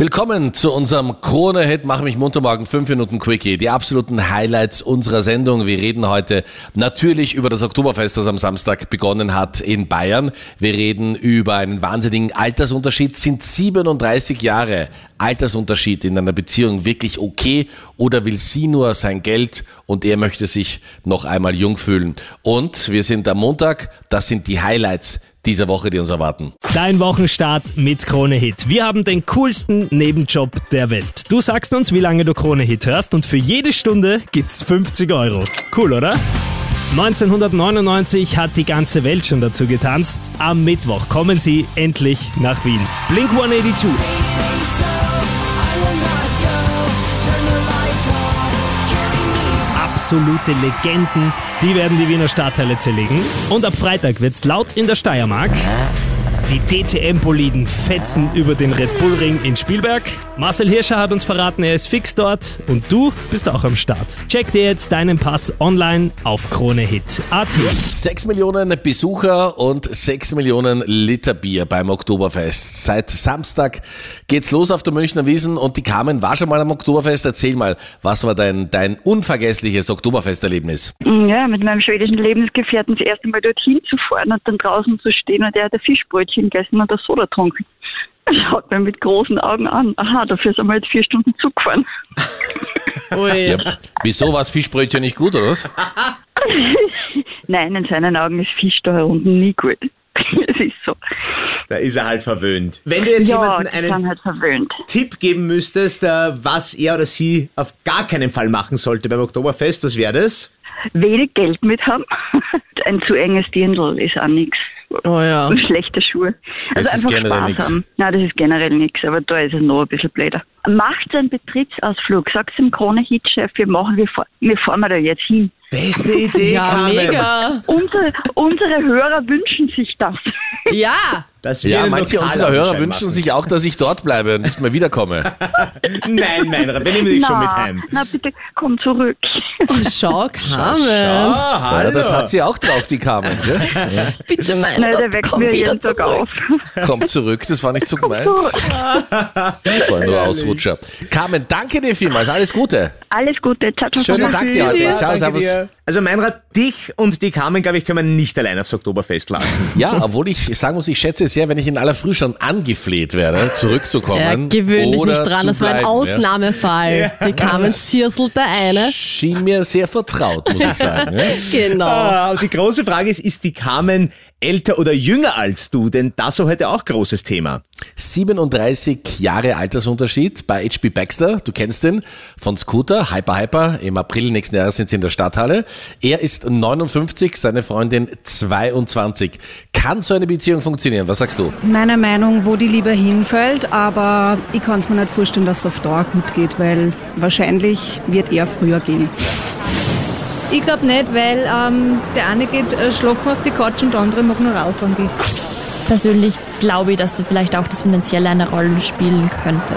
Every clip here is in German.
Willkommen zu unserem Krone-Hit Mach mich munter morgen 5 Minuten Quickie. Die absoluten Highlights unserer Sendung. Wir reden heute natürlich über das Oktoberfest, das am Samstag begonnen hat in Bayern. Wir reden über einen wahnsinnigen Altersunterschied. Sind 37 Jahre Altersunterschied in einer Beziehung wirklich okay oder will sie nur sein Geld und er möchte sich noch einmal jung fühlen? Und wir sind am Montag. Das sind die Highlights dieser Woche, die uns erwarten. Dein Wochenstart mit Krone Hit. Wir haben den coolsten Nebenjob der Welt. Du sagst uns, wie lange du Krone Hit hörst und für jede Stunde gibt's 50 Euro. Cool, oder? 1999 hat die ganze Welt schon dazu getanzt. Am Mittwoch kommen sie endlich nach Wien. Blink 182. Absolute Legenden, die werden die Wiener Stadtteile zerlegen. Und ab Freitag wird's laut in der Steiermark. Die DTM-Boliden fetzen über den Red Bull Ring in Spielberg. Marcel Hirscher hat uns verraten, er ist fix dort und du bist auch am Start. Check dir jetzt deinen Pass online auf KroneHit.at. 6 Millionen Besucher und 6 Millionen Liter Bier beim Oktoberfest. Seit Samstag geht's los auf der Münchner Wiesen und die Carmen war schon mal am Oktoberfest. Erzähl mal, was war dein, dein unvergessliches Oktoberfesterlebnis? Ja, mit meinem schwedischen Lebensgefährten das erste Mal dorthin zu fahren und dann draußen zu stehen und der hat ein Fischbrötchen gegessen und das Soda getrunken. Er schaut mir mit großen Augen an. Aha, dafür sind wir jetzt vier Stunden Zug gefahren. Ui. Ja, wieso war das Fischbrötchen nicht gut, oder was? Nein, in seinen Augen ist Fisch da unten nie gut. Es ist so. Da ist er halt verwöhnt. Wenn du jetzt Ja, sind einen halt verwöhnt. Tipp geben müsstest, äh, was er oder sie auf gar keinen Fall machen sollte beim Oktoberfest, was wäre das? Wenig Geld mit haben. Ein zu enges Dirndl ist auch nichts. Oh ja. Und schlechte Schuhe. Das Also ist einfach generell Spaß nix. haben. Nein, das ist generell nichts, aber da ist es noch ein bisschen blöder. Macht einen Betriebsausflug. Sagt dem Krone-Hit-Chef, wir machen, wir, fahr, wir fahren wir da jetzt hin. Beste Idee, Ja, Carmen. mega. Unsere, unsere Hörer wünschen sich das. Ja. Das Ja, manche unserer Hörer machen. wünschen sich auch, dass ich dort bleibe und nicht mehr wiederkomme. Nein, Meinrad, wir nehmen dich schon mit heim. na bitte, komm zurück. Oh, schau, Carmen. Ah, Ja, hallo. das hat sie auch drauf, die Carmen. Gell? Bitte, mein Nein, der Gott, komm mir wieder jeden Tag zurück. auf. Kommt zurück, das war nicht so gemeint. War nur Ausrutscher. Carmen, danke dir vielmals, alles Gute. Alles Gute, ciao, ciao. Schönen ciao. Tag dir heute. Ciao, servus. Also Meinrad, dich und die Carmen, glaube ich, können wir nicht allein aufs Oktoberfest lassen. Ja, obwohl ich sagen muss, ich schätze es sehr, wenn ich in aller Früh schon angefleht werde, zurückzukommen. Ja, gewöhn dich nicht dran, das war ein bleiben, Ausnahmefall. Die Carmen zirselt der eine. Ja. Schien mir sehr vertraut, muss ich sagen. Ja. Genau. Ah, die große Frage ist, ist die Carmen älter oder jünger als du? Denn das war heute auch großes Thema. 37 Jahre Altersunterschied bei HB Baxter, du kennst den, von Scooter, Hyper Hyper, im April nächsten Jahres sind sie in der Stadthalle. Er ist 59, seine Freundin 22. Kann so eine Beziehung funktionieren? Was sagst du? meiner Meinung, wo die Liebe hinfällt, aber ich kann es mir nicht vorstellen, dass es auf Dauer gut geht, weil wahrscheinlich wird er früher gehen. Ich glaube nicht, weil ähm, der eine geht äh, schlafen auf die Couch und der andere mag nur rauffahren gehen. Persönlich glaube ich, dass da vielleicht auch das Finanzielle eine Rolle spielen könnte.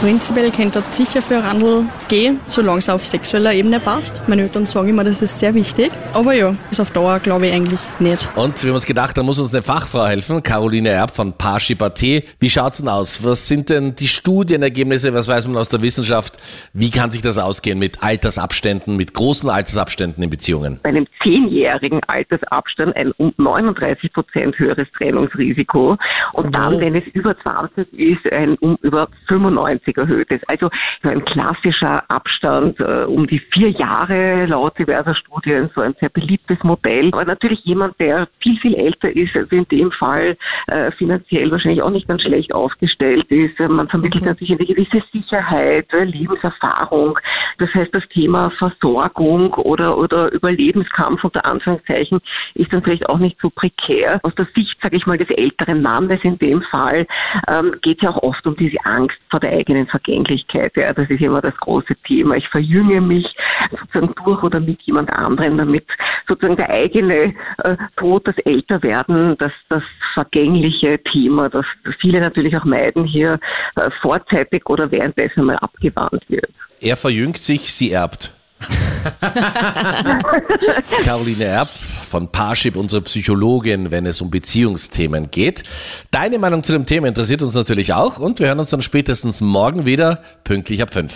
Prinzipiell könnte das sicher für Randl gehen, solange es auf sexueller Ebene passt. Meine Eltern sagen immer, das ist sehr wichtig. Aber ja, ist auf Dauer glaube ich eigentlich nicht. Und wir haben uns gedacht, da muss uns eine Fachfrau helfen, Caroline Erb von Parshi Paté. Wie schaut's denn aus? Was sind denn die Studienergebnisse? Was weiß man aus der Wissenschaft? Wie kann sich das ausgehen mit Altersabständen, mit großen Altersabständen in Beziehungen? bei einem zehnjährigen Altersabstand ein um 39 Prozent höheres Trennungsrisiko und dann, wenn es über 20 ist, ein um über 95 erhöhtes. Also so ein klassischer Abstand äh, um die vier Jahre laut diverser Studien, so ein sehr beliebtes Modell. Aber natürlich jemand, der viel, viel älter ist, also in dem Fall äh, finanziell wahrscheinlich auch nicht ganz schlecht aufgestellt ist. Man vermittelt natürlich eine gewisse Sicherheit, äh, Lebenserfahrung. Das heißt, das Thema Versorgung oder, oder Überlebenskampf unter Anführungszeichen ist dann vielleicht auch nicht so prekär. Aus der Sicht, sage ich mal, des älteren Mannes in dem Fall ähm, geht es ja auch oft um diese Angst vor der eigenen Vergänglichkeit. Ja, das ist immer das große Thema. Ich verjünge mich sozusagen durch oder mit jemand anderem, damit sozusagen der eigene äh, Tod, das Älterwerden, das, das vergängliche Thema, das viele natürlich auch meiden, hier äh, vorzeitig oder währenddessen mal abgewandt wird. Er verjüngt sich, sie erbt. Caroline Erb von Parship, unsere Psychologin, wenn es um Beziehungsthemen geht. Deine Meinung zu dem Thema interessiert uns natürlich auch und wir hören uns dann spätestens morgen wieder, pünktlich ab 5.